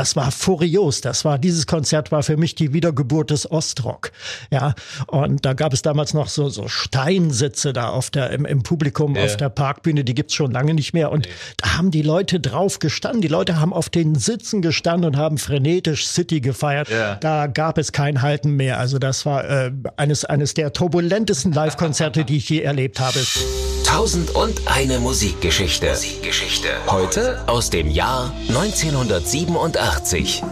Das war furios. Das war, dieses Konzert war für mich die Wiedergeburt des Ostrock. Ja, und da gab es damals noch so, so Steinsitze da auf der, im, im Publikum yeah. auf der Parkbühne. Die gibt's schon lange nicht mehr. Und nee. da haben die Leute drauf gestanden. Die Leute haben auf den Sitzen gestanden und haben frenetisch City gefeiert. Yeah. Da gab es kein Halten mehr. Also das war äh, eines, eines der turbulentesten Live-Konzerte, die ich je erlebt habe. Tausend und eine Musikgeschichte. Musikgeschichte. Heute aus dem Jahr 1987.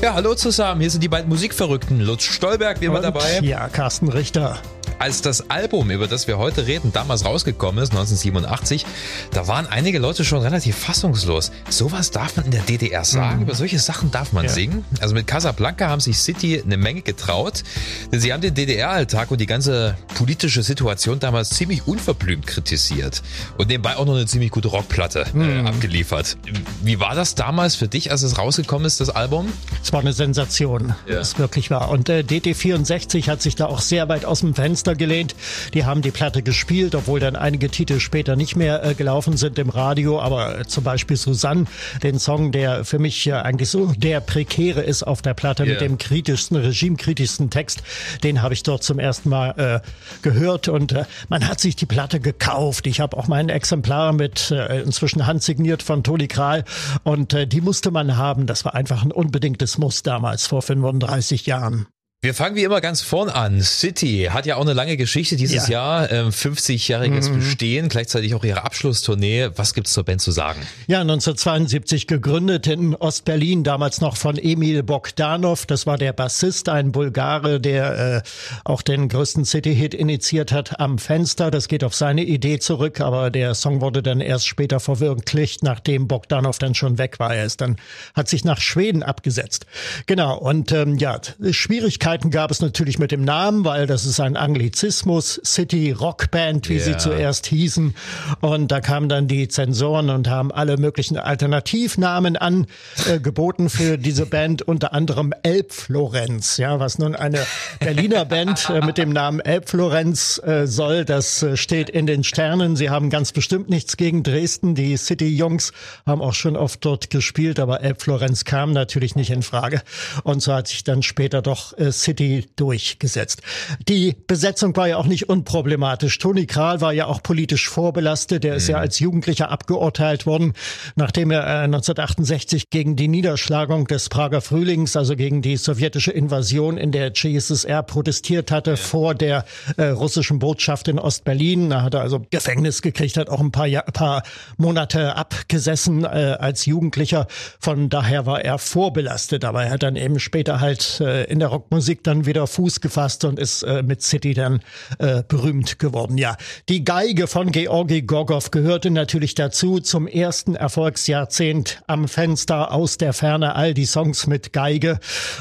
Ja, hallo zusammen. Hier sind die beiden Musikverrückten. Lutz Stolberg, wie immer dabei. Ja, Carsten Richter als das Album, über das wir heute reden, damals rausgekommen ist, 1987, da waren einige Leute schon relativ fassungslos. Sowas darf man in der DDR sagen, mhm. über solche Sachen darf man ja. singen. Also mit Casablanca haben sich City eine Menge getraut, denn sie haben den DDR-Alltag und die ganze politische Situation damals ziemlich unverblümt kritisiert und nebenbei auch noch eine ziemlich gute Rockplatte äh, mhm. abgeliefert. Wie war das damals für dich, als es rausgekommen ist, das Album? Es war eine Sensation, ja. es wirklich war. Und äh, DT64 hat sich da auch sehr weit aus dem Fenster Fenster gelehnt. Die haben die Platte gespielt, obwohl dann einige Titel später nicht mehr äh, gelaufen sind im Radio. Aber äh, zum Beispiel Susanne, den Song, der für mich äh, eigentlich so der prekäre ist auf der Platte yeah. mit dem kritischsten, regimekritischsten Text, den habe ich dort zum ersten Mal äh, gehört. Und äh, man hat sich die Platte gekauft. Ich habe auch mein Exemplar mit äh, inzwischen handsigniert von Toni Kral. Und die musste man haben. Das war einfach ein unbedingtes Muss damals vor 35 Jahren. Wir fangen wie immer ganz vorn an. City hat ja auch eine lange Geschichte dieses ja. Jahr, äh, 50-jähriges mhm. Bestehen, gleichzeitig auch ihre Abschlusstournee. Was gibt's zur Band zu sagen? Ja, 1972 gegründet in Ostberlin, damals noch von Emil Bogdanov. Das war der Bassist, ein Bulgare, der äh, auch den größten City-Hit initiiert hat am Fenster. Das geht auf seine Idee zurück, aber der Song wurde dann erst später verwirklicht, nachdem Bogdanov dann schon weg war. Er ist dann, hat sich nach Schweden abgesetzt. Genau, und ähm, ja, Schwierigkeiten Schwierigkeiten gab es natürlich mit dem Namen, weil das ist ein Anglizismus, City Rock Band, wie yeah. sie zuerst hießen. Und da kamen dann die Zensoren und haben alle möglichen Alternativnamen angeboten äh, für diese Band, unter anderem Elbflorenz, ja, was nun eine Berliner Band äh, mit dem Namen Elbflorenz äh, soll. Das äh, steht in den Sternen. Sie haben ganz bestimmt nichts gegen Dresden. Die City Jungs haben auch schon oft dort gespielt, aber Elbflorenz kam natürlich nicht in Frage. Und so hat sich dann später doch äh, City durchgesetzt. Die Besetzung war ja auch nicht unproblematisch. Toni Kral war ja auch politisch vorbelastet. Er ist mhm. ja als Jugendlicher abgeurteilt worden, nachdem er äh, 1968 gegen die Niederschlagung des Prager Frühlings, also gegen die sowjetische Invasion in der CSSR protestiert hatte ja. vor der äh, russischen Botschaft in Ostberlin. Da hat er also Gefängnis gekriegt, hat auch ein paar, Jahr, paar Monate abgesessen äh, als Jugendlicher. Von daher war er vorbelastet, aber er hat dann eben später halt äh, in der Rockmusik Musik dann wieder Fuß gefasst und ist äh, mit City dann äh, berühmt geworden. Ja, die Geige von Georgi Gorgov gehörte natürlich dazu zum ersten Erfolgsjahrzehnt am Fenster aus der Ferne all die Songs mit Geige.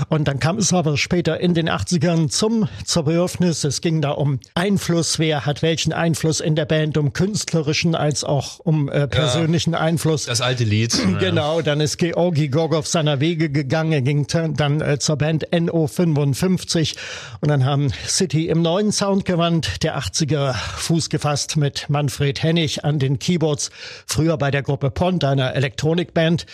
Und dann kam es aber später in den 80ern zum Zerbedürfnis. Es ging da um Einfluss, wer hat welchen Einfluss in der Band, um künstlerischen als auch um äh, persönlichen ja, Einfluss. Das alte Lied. Genau, dann ist Georgi Gorgov seiner Wege gegangen. Er ging dann äh, zur Band NO55 1955. Und dann haben City im neuen Soundgewand der 80er Fuß gefasst mit Manfred Hennig an den Keyboards, früher bei der Gruppe Pont, einer Elektronikband.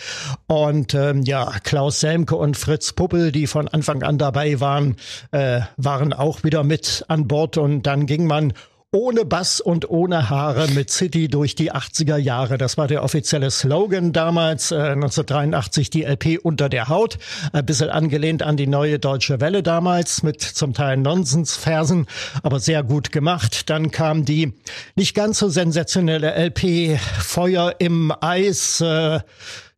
Und ähm, ja, Klaus Selmke und Fritz Puppel, die von Anfang an dabei waren, äh, waren auch wieder mit an Bord. Und dann ging man ohne Bass und ohne Haare mit City durch die 80er Jahre. Das war der offizielle Slogan damals, äh, 1983 die LP unter der Haut. Ein bisschen angelehnt an die neue Deutsche Welle damals mit zum Teil Nonsensversen, aber sehr gut gemacht. Dann kam die nicht ganz so sensationelle LP Feuer im Eis. Äh,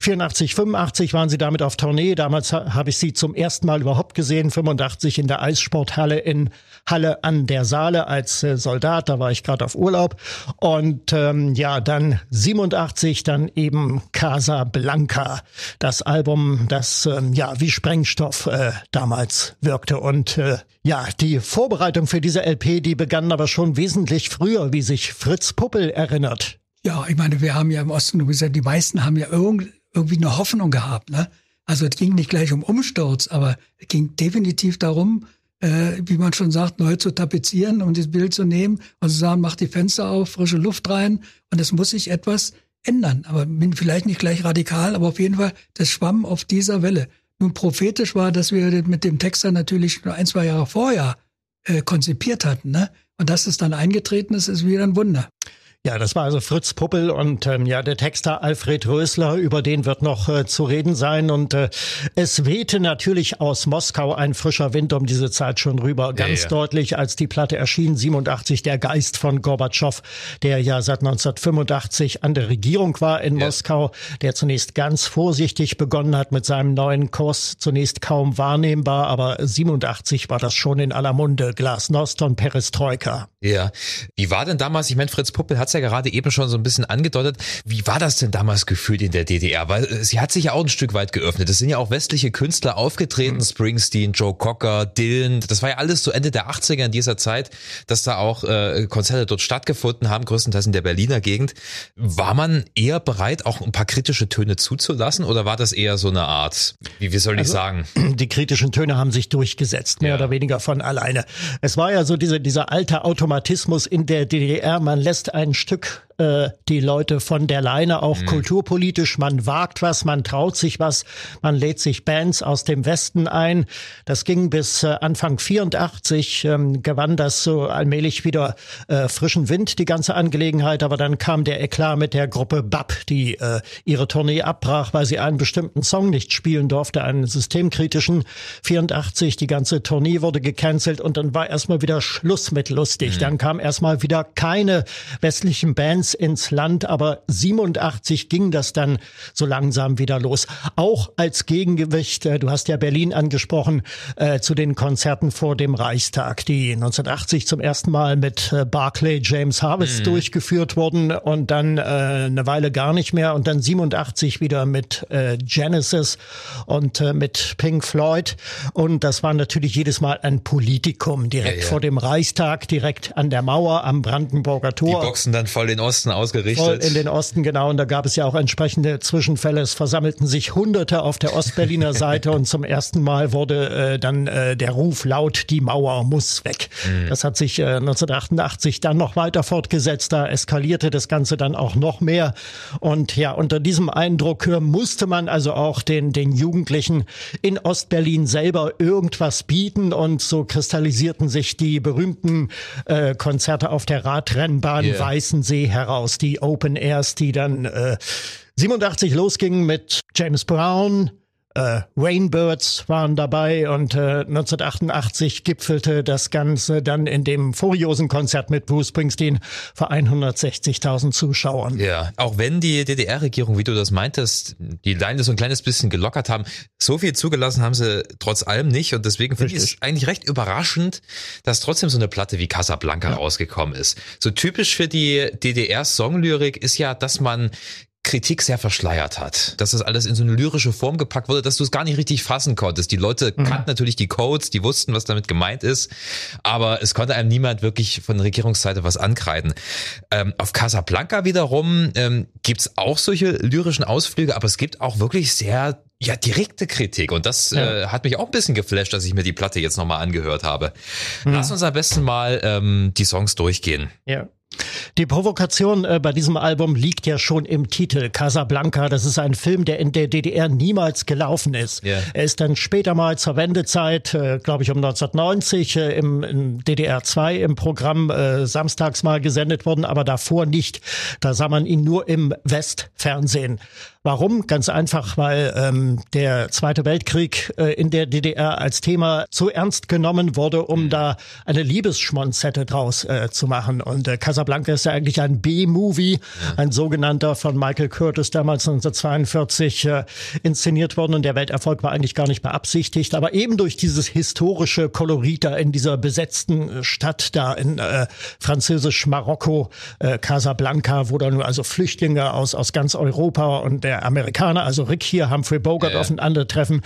84, 85 waren sie damit auf Tournee. Damals habe ich sie zum ersten Mal überhaupt gesehen. 85 in der Eissporthalle in Halle an der Saale als äh, Soldat. Da war ich gerade auf Urlaub. Und ähm, ja, dann 87 dann eben Casa Blanca, das Album, das ähm, ja wie Sprengstoff äh, damals wirkte. Und äh, ja, die Vorbereitung für diese LP, die begann aber schon wesentlich früher, wie sich Fritz Puppel erinnert. Ja, ich meine, wir haben ja im Osten, gesagt, die meisten haben ja irgendwie irgendwie eine Hoffnung gehabt. Ne? Also es ging nicht gleich um Umsturz, aber es ging definitiv darum, äh, wie man schon sagt, neu zu tapezieren, um das Bild zu nehmen und zu sagen, mach die Fenster auf, frische Luft rein und es muss sich etwas ändern. Aber vielleicht nicht gleich radikal, aber auf jeden Fall, das schwamm auf dieser Welle. Nun prophetisch war, dass wir mit dem Texter natürlich nur ein, zwei Jahre vorher äh, konzipiert hatten. Ne? Und dass es dann eingetreten ist, ist wieder ein Wunder. Ja, das war also Fritz Puppel und ähm, ja, der Texter Alfred Rösler, über den wird noch äh, zu reden sein. Und äh, es wehte natürlich aus Moskau ein frischer Wind um diese Zeit schon rüber. Ganz ja, ja. deutlich, als die Platte erschien, 87, der Geist von Gorbatschow, der ja seit 1985 an der Regierung war in ja. Moskau, der zunächst ganz vorsichtig begonnen hat mit seinem neuen Kurs, zunächst kaum wahrnehmbar, aber 87 war das schon in aller Munde, Glasnost und Perestroika. Ja, wie war denn damals, ich meine, Fritz Puppel hat ja gerade eben schon so ein bisschen angedeutet. Wie war das denn damals gefühlt in der DDR? Weil äh, sie hat sich ja auch ein Stück weit geöffnet. Es sind ja auch westliche Künstler aufgetreten, mhm. Springsteen, Joe Cocker, Dylan. Das war ja alles so Ende der 80er in dieser Zeit, dass da auch äh, Konzerte dort stattgefunden haben, größtenteils in der Berliner Gegend. War man eher bereit, auch ein paar kritische Töne zuzulassen oder war das eher so eine Art, wie, wie soll ich also, sagen? Die kritischen Töne haben sich durchgesetzt, mehr ja. oder weniger von alleine. Es war ja so diese, dieser alte Automatismus in der DDR. Man lässt einen Stück äh, die Leute von der Leine, auch mhm. kulturpolitisch. Man wagt was, man traut sich was, man lädt sich Bands aus dem Westen ein. Das ging bis äh, Anfang 84, ähm, gewann das so allmählich wieder äh, frischen Wind, die ganze Angelegenheit. Aber dann kam der Eklat mit der Gruppe BAP, die äh, ihre Tournee abbrach, weil sie einen bestimmten Song nicht spielen durfte, einen systemkritischen. 84, die ganze Tournee wurde gecancelt und dann war erstmal wieder Schluss mit lustig. Mhm. Dann kam erstmal wieder keine westlichen Bands ins Land, aber 87 ging das dann so langsam wieder los. Auch als Gegengewicht, äh, du hast ja Berlin angesprochen, äh, zu den Konzerten vor dem Reichstag, die 1980 zum ersten Mal mit äh, Barclay James Harvest mhm. durchgeführt wurden und dann äh, eine Weile gar nicht mehr und dann 87 wieder mit äh, Genesis und äh, mit Pink Floyd und das war natürlich jedes Mal ein Politikum direkt ja, ja. vor dem Reichstag, direkt an der Mauer am Brandenburger Tor. Die boxen dann voll in Osten Osten ausgerichtet. Voll in den Osten, genau. Und da gab es ja auch entsprechende Zwischenfälle. Es versammelten sich Hunderte auf der Ostberliner Seite und zum ersten Mal wurde äh, dann äh, der Ruf laut, die Mauer muss weg. Mhm. Das hat sich äh, 1988 dann noch weiter fortgesetzt. Da eskalierte das Ganze dann auch noch mehr. Und ja, unter diesem Eindruck äh, musste man also auch den, den Jugendlichen in Ostberlin selber irgendwas bieten. Und so kristallisierten sich die berühmten äh, Konzerte auf der Radrennbahn yeah. Weißensee heraus heraus, die Open Airs, die dann äh, 87 losgingen mit James Brown, äh, Rainbirds waren dabei und äh, 1988 gipfelte das Ganze dann in dem furiosen Konzert mit Bruce Springsteen vor 160.000 Zuschauern. Ja, auch wenn die DDR-Regierung, wie du das meintest, die Leine so ein kleines bisschen gelockert haben, so viel zugelassen haben sie trotz allem nicht und deswegen finde ich es eigentlich recht überraschend, dass trotzdem so eine Platte wie Casablanca ja. rausgekommen ist. So typisch für die DDR-Songlyrik ist ja, dass man Kritik sehr verschleiert hat. Dass das alles in so eine lyrische Form gepackt wurde, dass du es gar nicht richtig fassen konntest. Die Leute mhm. kannten natürlich die Codes, die wussten, was damit gemeint ist, aber es konnte einem niemand wirklich von der Regierungsseite was ankreiden. Ähm, auf Casablanca wiederum ähm, gibt's auch solche lyrischen Ausflüge, aber es gibt auch wirklich sehr ja, direkte Kritik. Und das ja. äh, hat mich auch ein bisschen geflasht, dass ich mir die Platte jetzt nochmal angehört habe. Mhm. Lass uns am besten mal ähm, die Songs durchgehen. Ja. Die Provokation äh, bei diesem Album liegt ja schon im Titel Casablanca. Das ist ein Film, der in der DDR niemals gelaufen ist. Yeah. Er ist dann später mal zur Wendezeit, äh, glaube ich um 1990, äh, im, im DDR 2 im Programm äh, samstags mal gesendet worden, aber davor nicht. Da sah man ihn nur im Westfernsehen. Warum? Ganz einfach, weil ähm, der Zweite Weltkrieg äh, in der DDR als Thema zu ernst genommen wurde, um mhm. da eine Liebesschmonzette draus äh, zu machen. Und äh, Casablanca ist ja eigentlich ein B-Movie, ein sogenannter von Michael Curtis damals 1942 äh, inszeniert worden. Und der Welterfolg war eigentlich gar nicht beabsichtigt. Aber eben durch dieses historische Kolorit da in dieser besetzten äh, Stadt da in äh, französisch-Marokko, äh, Casablanca, wo dann also Flüchtlinge aus, aus ganz Europa und der Amerikaner, also Rick hier, Humphrey Bogart ja, aufeinandertreffen.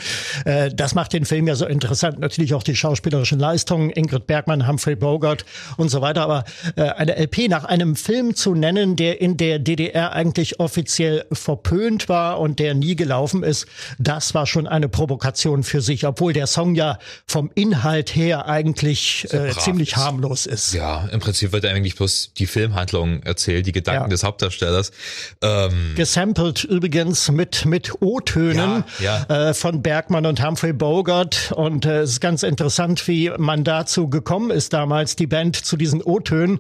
Äh, das macht den Film ja so interessant. Natürlich auch die schauspielerischen Leistungen, Ingrid Bergmann, Humphrey Bogart und so weiter. Aber äh, eine LP Idee, nach einem Film zu nennen, der in der DDR eigentlich offiziell verpönt war und der nie gelaufen ist, das war schon eine Provokation für sich, obwohl der Song ja vom Inhalt her eigentlich äh, ziemlich ist. harmlos ist. Ja, im Prinzip wird eigentlich bloß die Filmhandlung erzählt, die Gedanken ja. des Hauptdarstellers. Ähm Gesampelt übrigens mit, mit O-Tönen ja, ja. äh, von Bergmann und Humphrey Bogart und äh, es ist ganz interessant, wie man dazu gekommen ist damals, die Band zu diesen O-Tönen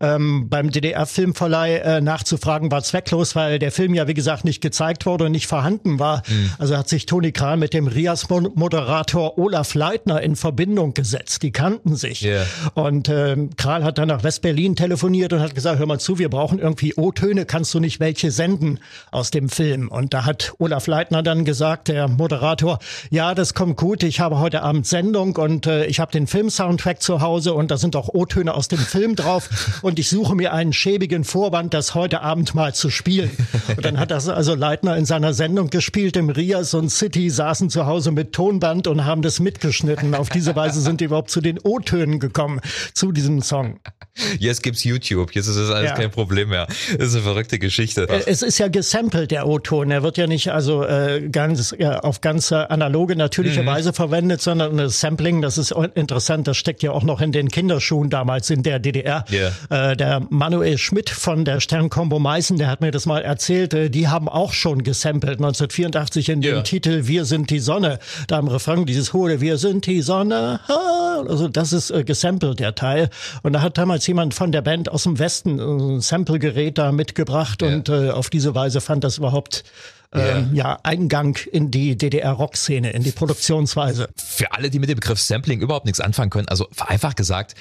ähm, beim DDR-Filmverleih äh, nachzufragen, war zwecklos, weil der Film ja, wie gesagt, nicht gezeigt wurde und nicht vorhanden war. Mhm. Also hat sich Toni Kral mit dem Rias-Moderator Olaf Leitner in Verbindung gesetzt. Die kannten sich. Yeah. Und ähm, Kral hat dann nach West-Berlin telefoniert und hat gesagt, hör mal zu, wir brauchen irgendwie O-Töne, kannst du nicht welche senden aus dem Film? Und da hat Olaf Leitner dann gesagt, der Moderator, ja, das kommt gut, ich habe heute Abend Sendung und äh, ich habe den Film-Soundtrack zu Hause und da sind auch O-Töne aus dem Film drauf und ich suche mir einen schäbigen Vorwand, das heute Abend mal zu spielen. Und dann hat das also Leitner in seiner Sendung gespielt im Rias und City, saßen zu Hause mit Tonband und haben das mitgeschnitten. Auf diese Weise sind die überhaupt zu den O-Tönen gekommen, zu diesem Song. Jetzt gibt's YouTube, jetzt ist das alles ja. kein Problem mehr. Das ist eine verrückte Geschichte. Äh, es ist ja gesampelt, der O-Ton. Er wird ja nicht also äh, ganz ja, auf ganz analoge, natürliche mhm. Weise verwendet, sondern das Sampling, das ist interessant, das steckt ja auch noch in den Kinderschuhen damals in der DDR. Yeah. Äh, der Manuel Schmidt von der Sternkombo Meißen, der hat mir das mal erzählt, äh, die haben auch schon gesampelt 1984 in dem Titel Wir sind die Sonne. Da im Refrain dieses hohe Wir sind die Sonne. Also das ist äh, gesampelt, der Teil. Und da hat damals jemand von der Band aus dem Westen ein Samplegerät da mitgebracht yeah. und äh, auf diese Weise fand das überhaupt ähm, ja, Eingang in die DDR-Rock-Szene, in die Produktionsweise. Für alle, die mit dem Begriff Sampling überhaupt nichts anfangen können, also vereinfacht gesagt,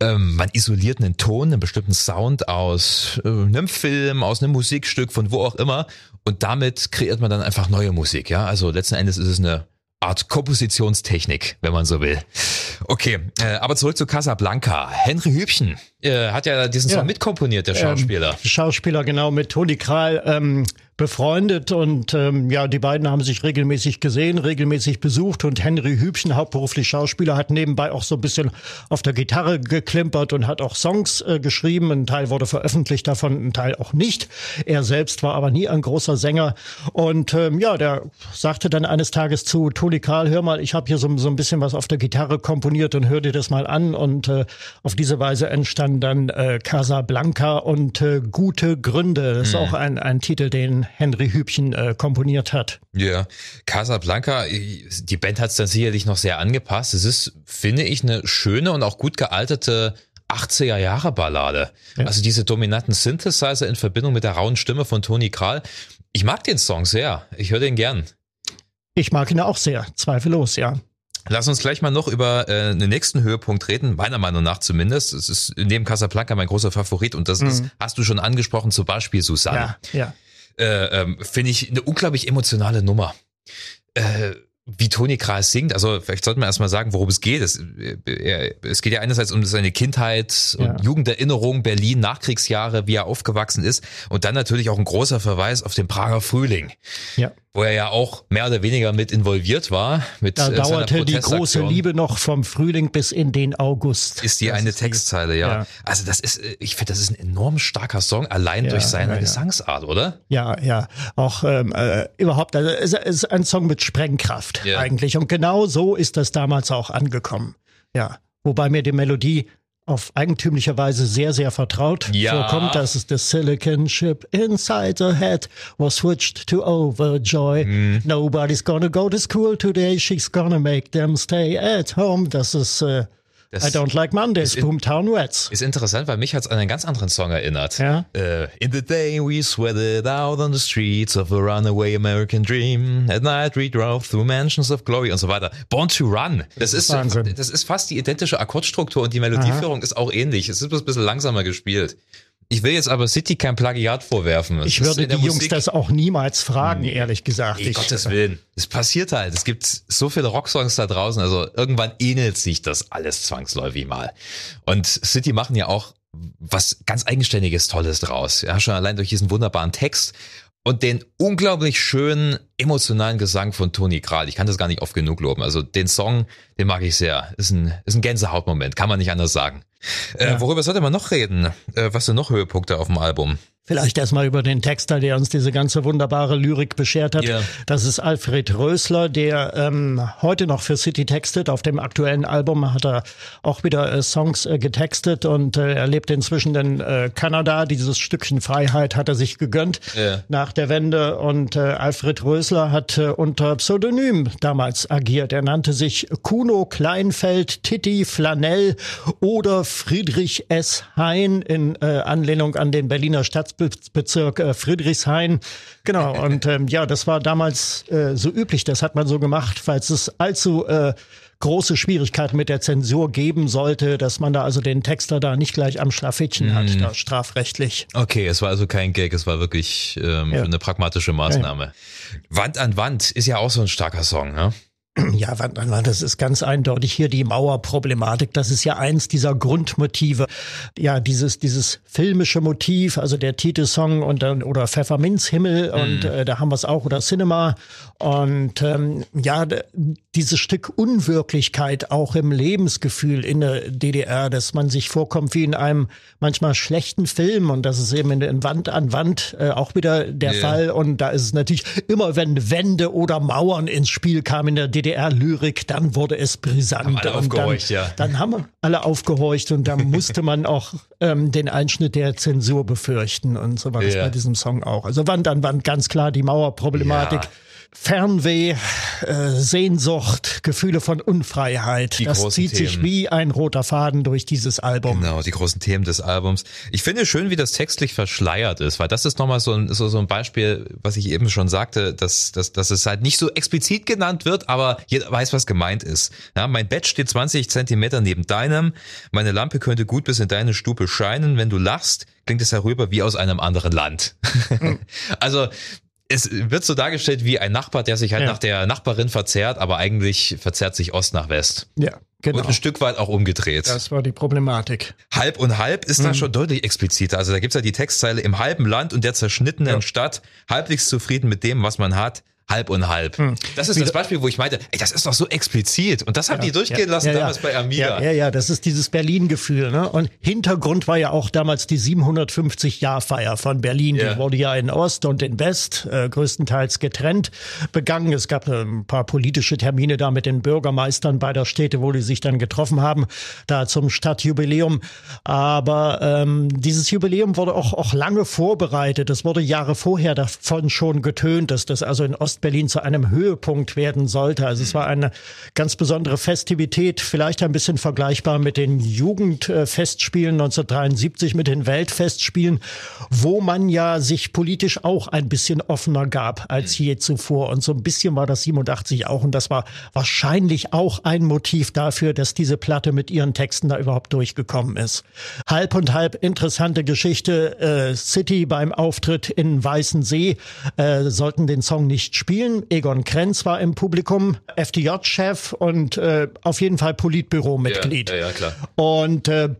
ähm, man isoliert einen Ton, einen bestimmten Sound aus äh, einem Film, aus einem Musikstück, von wo auch immer, und damit kreiert man dann einfach neue Musik. Ja, also letzten Endes ist es eine Art Kompositionstechnik, wenn man so will. Okay, äh, aber zurück zu Casablanca. Henry Hübchen äh, hat ja diesen Song ja. mitkomponiert, der Schauspieler. Ähm, Schauspieler, genau, mit Toni Kral. Ähm, befreundet und ähm, ja, die beiden haben sich regelmäßig gesehen, regelmäßig besucht und Henry Hübchen, hauptberuflich Schauspieler, hat nebenbei auch so ein bisschen auf der Gitarre geklimpert und hat auch Songs äh, geschrieben. Ein Teil wurde veröffentlicht davon, ein Teil auch nicht. Er selbst war aber nie ein großer Sänger und ähm, ja, der sagte dann eines Tages zu Toni Karl, hör mal, ich habe hier so, so ein bisschen was auf der Gitarre komponiert und hör dir das mal an und äh, auf diese Weise entstand dann äh, Casablanca und äh, Gute Gründe. Das ist mhm. auch ein, ein Titel, den Henry Hübchen äh, komponiert hat. Ja, Casablanca, die Band hat es dann sicherlich noch sehr angepasst. Es ist, finde ich, eine schöne und auch gut gealterte 80er Jahre Ballade. Ja. Also diese dominanten Synthesizer in Verbindung mit der rauen Stimme von Tony Kral. Ich mag den Song sehr. Ich höre den gern. Ich mag ihn auch sehr, zweifellos, ja. Lass uns gleich mal noch über äh, den nächsten Höhepunkt reden, meiner Meinung nach zumindest. Es ist neben Casablanca mein großer Favorit und das mhm. ist, hast du schon angesprochen, zum Beispiel Susanne. Ja, ja äh, ähm, finde ich eine unglaublich emotionale Nummer. Äh, wie Toni Kraus singt, also vielleicht sollten wir erstmal sagen, worum es geht. Es, äh, es geht ja einerseits um seine Kindheit und ja. Jugenderinnerung, Berlin, Nachkriegsjahre, wie er aufgewachsen ist und dann natürlich auch ein großer Verweis auf den Prager Frühling. Ja wo er ja auch mehr oder weniger mit involviert war. Mit da äh, dauerte die große Liebe noch vom Frühling bis in den August. Ist die das eine ist Textzeile, die, ja. ja. Also das ist, äh, ich finde, das ist ein enorm starker Song, allein ja, durch seine ja, Gesangsart, oder? Ja, ja. Auch ähm, äh, überhaupt, also es ist ein Song mit Sprengkraft eigentlich. Und genau so ist das damals auch angekommen. Ja. Wobei mir die Melodie auf eigentümliche Weise sehr, sehr vertraut ja. vorkommt. Das ist the Silicon Ship inside the head was switched to Overjoy. Mm. Nobody's gonna go to school today. She's gonna make them stay at home. Das ist äh, das I don't like Mondays, Boomtown Rats. Ist interessant, weil mich hat's an einen ganz anderen Song erinnert. Ja? Uh, in the day we sweated out on the streets of a runaway American dream. At night we drove through mansions of glory und so weiter. Born to Run. Das, das ist, Wahnsinn. das ist fast die identische Akkordstruktur und die Melodieführung Aha. ist auch ähnlich. Es ist bloß ein bisschen langsamer gespielt. Ich will jetzt aber City kein Plagiat vorwerfen. Das ich würde die Jungs Musik das auch niemals fragen, hm. ehrlich gesagt. Um Gottes Willen. Es passiert halt. Es gibt so viele Rocksongs da draußen. Also irgendwann ähnelt sich das alles zwangsläufig mal. Und City machen ja auch was ganz eigenständiges Tolles draus. Ja, schon allein durch diesen wunderbaren Text und den unglaublich schönen emotionalen Gesang von Toni Kral. Ich kann das gar nicht oft genug loben. Also den Song, den mag ich sehr. Ist ein, ist ein Gänsehautmoment, kann man nicht anders sagen. Äh, ja. Worüber sollte man noch reden? Äh, was sind noch Höhepunkte auf dem Album? Vielleicht erstmal über den Texter, der uns diese ganze wunderbare Lyrik beschert hat. Yeah. Das ist Alfred Rösler, der ähm, heute noch für City textet. Auf dem aktuellen Album hat er auch wieder äh, Songs äh, getextet und äh, er lebt inzwischen in äh, Kanada. Dieses Stückchen Freiheit hat er sich gegönnt yeah. nach der Wende. Und äh, Alfred Rösler hat äh, unter Pseudonym damals agiert. Er nannte sich Kuno Kleinfeld, Titti Flanell oder Friedrich S. Hein in äh, Anlehnung an den Berliner Stadt Bezirk äh, Friedrichshain. Genau, und ähm, ja, das war damals äh, so üblich, das hat man so gemacht, falls es allzu äh, große Schwierigkeiten mit der Zensur geben sollte, dass man da also den Texter da nicht gleich am Schlafittchen mm. hat, da strafrechtlich. Okay, es war also kein Gag, es war wirklich ähm, ja. eine pragmatische Maßnahme. Ja. Wand an Wand ist ja auch so ein starker Song, ne? Ja, das ist ganz eindeutig hier die Mauerproblematik. Das ist ja eins dieser Grundmotive. Ja, dieses, dieses filmische Motiv, also der Titelsong und dann, oder Pfefferminzhimmel mhm. und äh, da haben wir es auch, oder Cinema. Und ähm, ja, dieses Stück Unwirklichkeit auch im Lebensgefühl in der DDR, dass man sich vorkommt wie in einem manchmal schlechten Film und das ist eben in, in Wand an Wand äh, auch wieder der yeah. Fall. Und da ist es natürlich immer, wenn Wände oder Mauern ins Spiel kamen in der DDR, DDR-Lyrik, dann wurde es brisant. Haben alle aufgehorcht, dann, ja. Dann haben alle aufgehorcht und da musste man auch ähm, den Einschnitt der Zensur befürchten und so war das ja. bei diesem Song auch. Also wann dann wann ganz klar die Mauerproblematik. Ja. Fernweh, äh, Sehnsucht, Gefühle von Unfreiheit. Die das zieht Themen. sich wie ein roter Faden durch dieses Album. Genau, die großen Themen des Albums. Ich finde schön, wie das textlich verschleiert ist, weil das ist nochmal so ein, so, so ein Beispiel, was ich eben schon sagte, dass, dass, dass es halt nicht so explizit genannt wird, aber jeder weiß, was gemeint ist. Ja, mein Bett steht 20 Zentimeter neben deinem, meine Lampe könnte gut bis in deine Stube scheinen, wenn du lachst, klingt es herüber wie aus einem anderen Land. Also es wird so dargestellt wie ein Nachbar, der sich halt ja. nach der Nachbarin verzehrt, aber eigentlich verzerrt sich Ost nach West. Ja. Genau. Und ein Stück weit auch umgedreht. Das war die Problematik. Halb und halb ist mhm. da schon deutlich expliziter. Also da gibt's ja die Textzeile im halben Land und der zerschnittenen ja. Stadt, halbwegs zufrieden mit dem, was man hat, halb und halb. Hm. Das ist das Beispiel, wo ich meinte, ey, das ist doch so explizit. Und das haben ja, die durchgehen ja, lassen ja, damals bei Amiga. Ja, ja, ja, das ist dieses Berlin-Gefühl. Ne? Und Hintergrund war ja auch damals die 750-Jahr-Feier von Berlin. Die wurde ja in Ost und in West äh, größtenteils getrennt begangen. Es gab äh, ein paar politische Termine da mit den Bürgermeistern beider Städte, wo die sich dann getroffen haben, da zum Stadtjubiläum. Aber ähm, dieses Jubiläum wurde auch, auch lange vorbereitet. Es wurde Jahre vorher davon schon getönt, dass das also in Ost Ostberlin zu einem Höhepunkt werden sollte. Also es war eine ganz besondere Festivität, vielleicht ein bisschen vergleichbar mit den Jugendfestspielen 1973, mit den Weltfestspielen, wo man ja sich politisch auch ein bisschen offener gab als je zuvor. Und so ein bisschen war das 87 auch. Und das war wahrscheinlich auch ein Motiv dafür, dass diese Platte mit ihren Texten da überhaupt durchgekommen ist. Halb und halb interessante Geschichte. Äh, City beim Auftritt in Weißensee äh, sollten den Song nicht spielen spielen. Egon Krenz war im Publikum, FDJ-Chef und äh, auf jeden Fall Politbüro-Mitglied. Ja, ja, ja, klar. Und äh,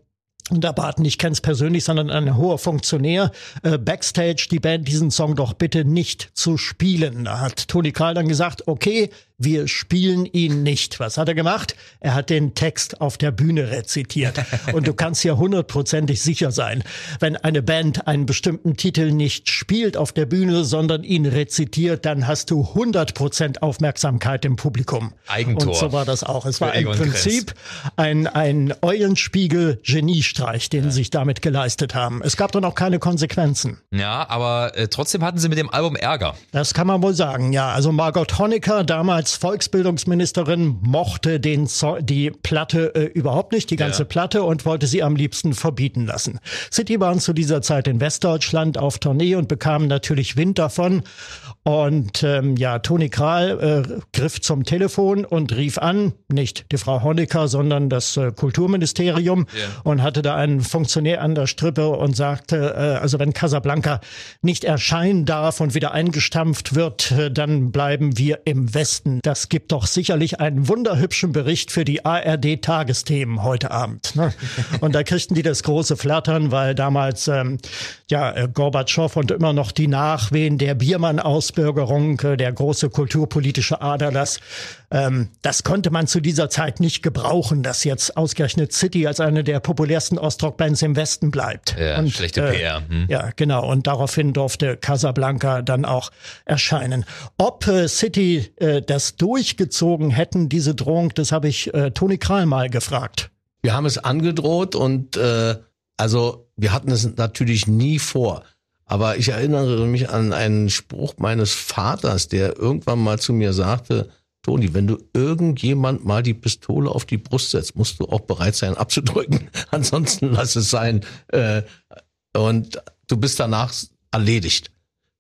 und da baten nicht Krenz persönlich, sondern ein hoher Funktionär äh, backstage die Band diesen Song doch bitte nicht zu spielen. Da hat Toni Karl dann gesagt, okay, wir spielen ihn nicht. Was hat er gemacht? Er hat den Text auf der Bühne rezitiert. Und du kannst ja hundertprozentig sicher sein, wenn eine Band einen bestimmten Titel nicht spielt auf der Bühne, sondern ihn rezitiert, dann hast du hundert Prozent Aufmerksamkeit im Publikum. Eigentor. Und so war das auch. Es war im Prinzip ein, ein Eulenspiegel-Geniestreich, den ja. sie sich damit geleistet haben. Es gab dann auch keine Konsequenzen. Ja, aber äh, trotzdem hatten sie mit dem Album Ärger. Das kann man wohl sagen, ja. Also Margot Honecker damals als Volksbildungsministerin mochte den die Platte äh, überhaupt nicht, die ganze ja. Platte und wollte sie am liebsten verbieten lassen. City waren zu dieser Zeit in Westdeutschland auf Tournee und bekamen natürlich Wind davon. Und ähm, ja, Toni Kral äh, griff zum Telefon und rief an, nicht die Frau Honecker, sondern das äh, Kulturministerium yeah. und hatte da einen Funktionär an der Strippe und sagte, äh, also wenn Casablanca nicht erscheinen darf und wieder eingestampft wird, äh, dann bleiben wir im Westen das gibt doch sicherlich einen wunderhübschen Bericht für die ARD-Tagesthemen heute Abend. Ne? Und da kriegten die das große Flattern, weil damals ähm, ja äh, Gorbatschow und immer noch die Nachwehen der Biermann-Ausbürgerung, äh, der große kulturpolitische Aderlass, ähm, das konnte man zu dieser Zeit nicht gebrauchen, dass jetzt ausgerechnet City als eine der populärsten Ostrock-Bands im Westen bleibt. Ja, und, schlechte äh, PR. Hm. Ja, genau. Und daraufhin durfte Casablanca dann auch erscheinen. Ob äh, City äh, das durchgezogen hätten, diese Drohung, das habe ich äh, Toni Kral mal gefragt. Wir haben es angedroht und äh, also wir hatten es natürlich nie vor. Aber ich erinnere mich an einen Spruch meines Vaters, der irgendwann mal zu mir sagte, Toni, wenn du irgendjemand mal die Pistole auf die Brust setzt, musst du auch bereit sein abzudrücken. Ansonsten lass es sein. Äh, und du bist danach erledigt.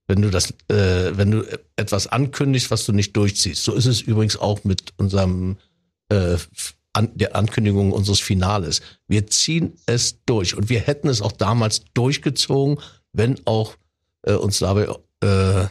Wenn du das, äh, wenn du etwas ankündigst, was du nicht durchziehst. So ist es übrigens auch mit unserem äh, an, der Ankündigung unseres Finales. Wir ziehen es durch und wir hätten es auch damals durchgezogen, wenn auch äh, uns dabei äh,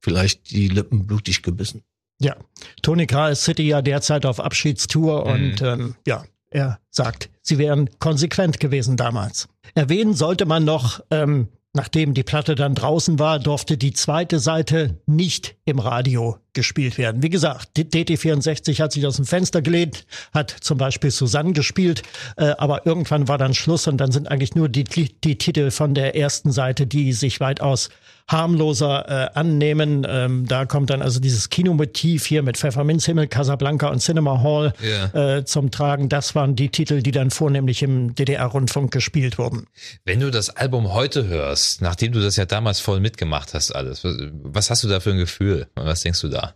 vielleicht die Lippen blutig gebissen. Ja, Tony K. ist City ja derzeit auf Abschiedstour mhm. und ähm, ja, er sagt, sie wären konsequent gewesen damals. Erwähnen sollte man noch, ähm, nachdem die Platte dann draußen war, durfte die zweite Seite nicht im Radio gespielt werden. Wie gesagt, DT64 hat sich aus dem Fenster gelehnt, hat zum Beispiel Susanne gespielt, äh, aber irgendwann war dann Schluss und dann sind eigentlich nur die, die Titel von der ersten Seite, die sich weitaus harmloser äh, annehmen. Ähm, da kommt dann also dieses Kinomotiv hier mit Pfefferminzhimmel, Casablanca und Cinema Hall yeah. äh, zum Tragen. Das waren die Titel, die dann vornehmlich im DDR-Rundfunk gespielt wurden. Wenn du das Album heute hörst, nachdem du das ja damals voll mitgemacht hast, alles, was, was hast du da für ein Gefühl? Was denkst du da? Ja.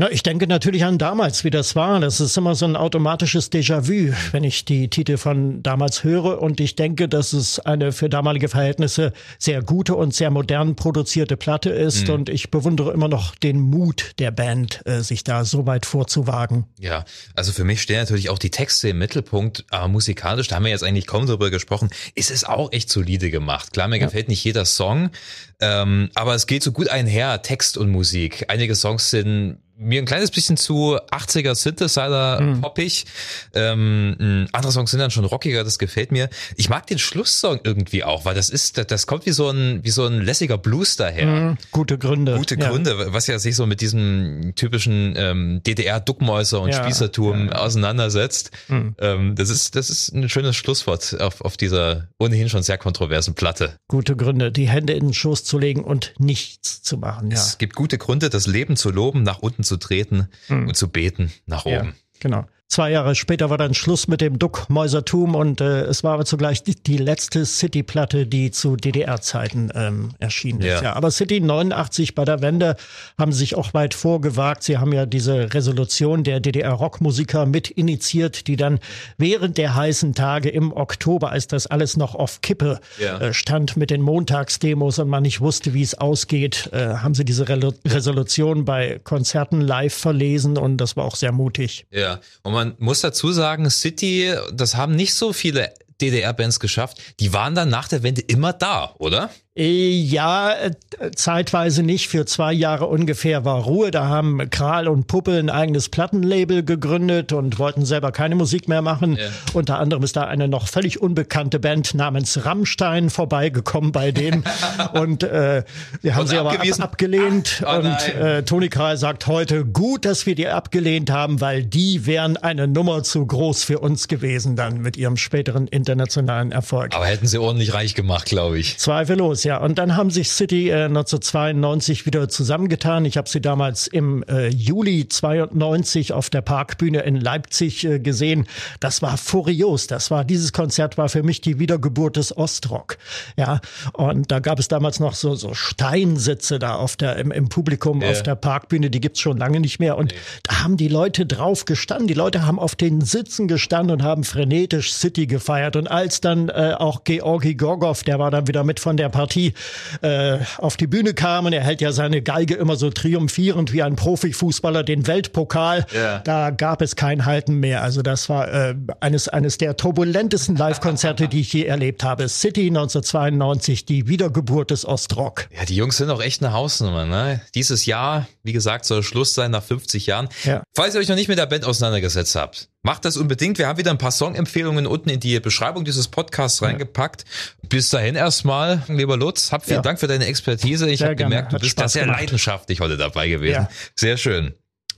Na, ich denke natürlich an damals, wie das war. Das ist immer so ein automatisches Déjà-vu, wenn ich die Titel von damals höre. Und ich denke, dass es eine für damalige Verhältnisse sehr gute und sehr modern produzierte Platte ist. Mhm. Und ich bewundere immer noch den Mut der Band, äh, sich da so weit vorzuwagen. Ja, also für mich stehen natürlich auch die Texte im Mittelpunkt. Aber musikalisch, da haben wir jetzt eigentlich kaum drüber gesprochen, ist es auch echt solide gemacht. Klar, mir ja. gefällt nicht jeder Song, ähm, aber es geht so gut einher, Text und Musik. Einige Songs sind mir ein kleines bisschen zu 80er Synthesizer mhm. poppig. Ähm, andere Songs sind dann schon rockiger, das gefällt mir. Ich mag den Schlusssong irgendwie auch, weil das ist, das kommt wie so ein, wie so ein lässiger Blues daher. Mhm. Gute Gründe. Gute Gründe, ja. was ja sich so mit diesem typischen ähm, DDR-Duckmäuser und ja, Spießertum ja, auseinandersetzt. Mhm. Ähm, das ist, das ist ein schönes Schlusswort auf, auf dieser ohnehin schon sehr kontroversen Platte. Gute Gründe, die Hände in den Schoß zu legen und nichts zu machen. Es gibt gute Gründe, das Leben zu loben, nach unten zu treten mhm. und zu beten nach oben. Ja, genau. Zwei Jahre später war dann Schluss mit dem Duckmäusertum und äh, es war aber zugleich die, die letzte City-Platte, die zu DDR-Zeiten ähm, erschienen ja. ist. Ja, aber City 89 bei der Wende haben sich auch weit vorgewagt. Sie haben ja diese Resolution der DDR-Rockmusiker mit initiiert, die dann während der heißen Tage im Oktober, als das alles noch auf Kippe ja. äh, stand mit den Montagsdemos und man nicht wusste, wie es ausgeht, äh, haben sie diese Re Resolution bei Konzerten live verlesen und das war auch sehr mutig. Ja, und man muss dazu sagen, City, das haben nicht so viele DDR-Bands geschafft. Die waren dann nach der Wende immer da, oder? Äh, ja, äh, zeitweise nicht. Für zwei Jahre ungefähr war Ruhe. Da haben Kral und Puppe ein eigenes Plattenlabel gegründet und wollten selber keine Musik mehr machen. Ja. Unter anderem ist da eine noch völlig unbekannte Band namens Rammstein vorbeigekommen bei denen. und äh, wir haben und sie aber ab, abgelehnt. Ach, oh und äh, Toni Kral sagt heute, gut, dass wir die abgelehnt haben, weil die wären eine Nummer zu groß für uns gewesen dann mit ihrem späteren internationalen Erfolg. Aber hätten sie ordentlich reich gemacht, glaube ich. Zweifellos, ja. Und dann haben sich City äh, 1992 wieder zusammengetan. Ich habe sie damals im äh, Juli 92 auf der Parkbühne in Leipzig äh, gesehen. Das war furios. Das war dieses Konzert war für mich die Wiedergeburt des Ostrock. Ja, und da gab es damals noch so so Steinsitze da auf der im, im Publikum yeah. auf der Parkbühne. Die gibt's schon lange nicht mehr. Und nee. da haben die Leute drauf gestanden. Die Leute haben auf den Sitzen gestanden und haben frenetisch City gefeiert. Und als dann äh, auch Georgi Gorgov, der war dann wieder mit von der Partie, äh, auf die Bühne kam und er hält ja seine Geige immer so triumphierend wie ein Profifußballer den Weltpokal, yeah. da gab es kein Halten mehr. Also das war äh, eines, eines der turbulentesten Live-Konzerte, die ich je erlebt habe. City 1992, die Wiedergeburt des Ostrock. Ja, die Jungs sind auch echt eine Hausnummer. Ne? Dieses Jahr, wie gesagt, soll Schluss sein nach 50 Jahren. Ja. Falls ihr euch noch nicht mit der Band auseinandergesetzt habt, macht das unbedingt. Wir haben wieder ein paar Songempfehlungen unten in die Beschreibung dieses Podcasts reingepackt. Bis dahin erstmal, lieber Lutz, hab vielen ja. Dank für deine Expertise. Ich habe gemerkt, du bist da sehr gemacht. leidenschaftlich heute dabei gewesen. Ja. Sehr schön.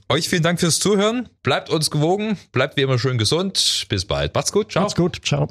Euch vielen Dank fürs Zuhören. Bleibt uns gewogen, bleibt wie immer schön gesund. Bis bald. Macht's gut. Ciao. Macht's gut. Ciao.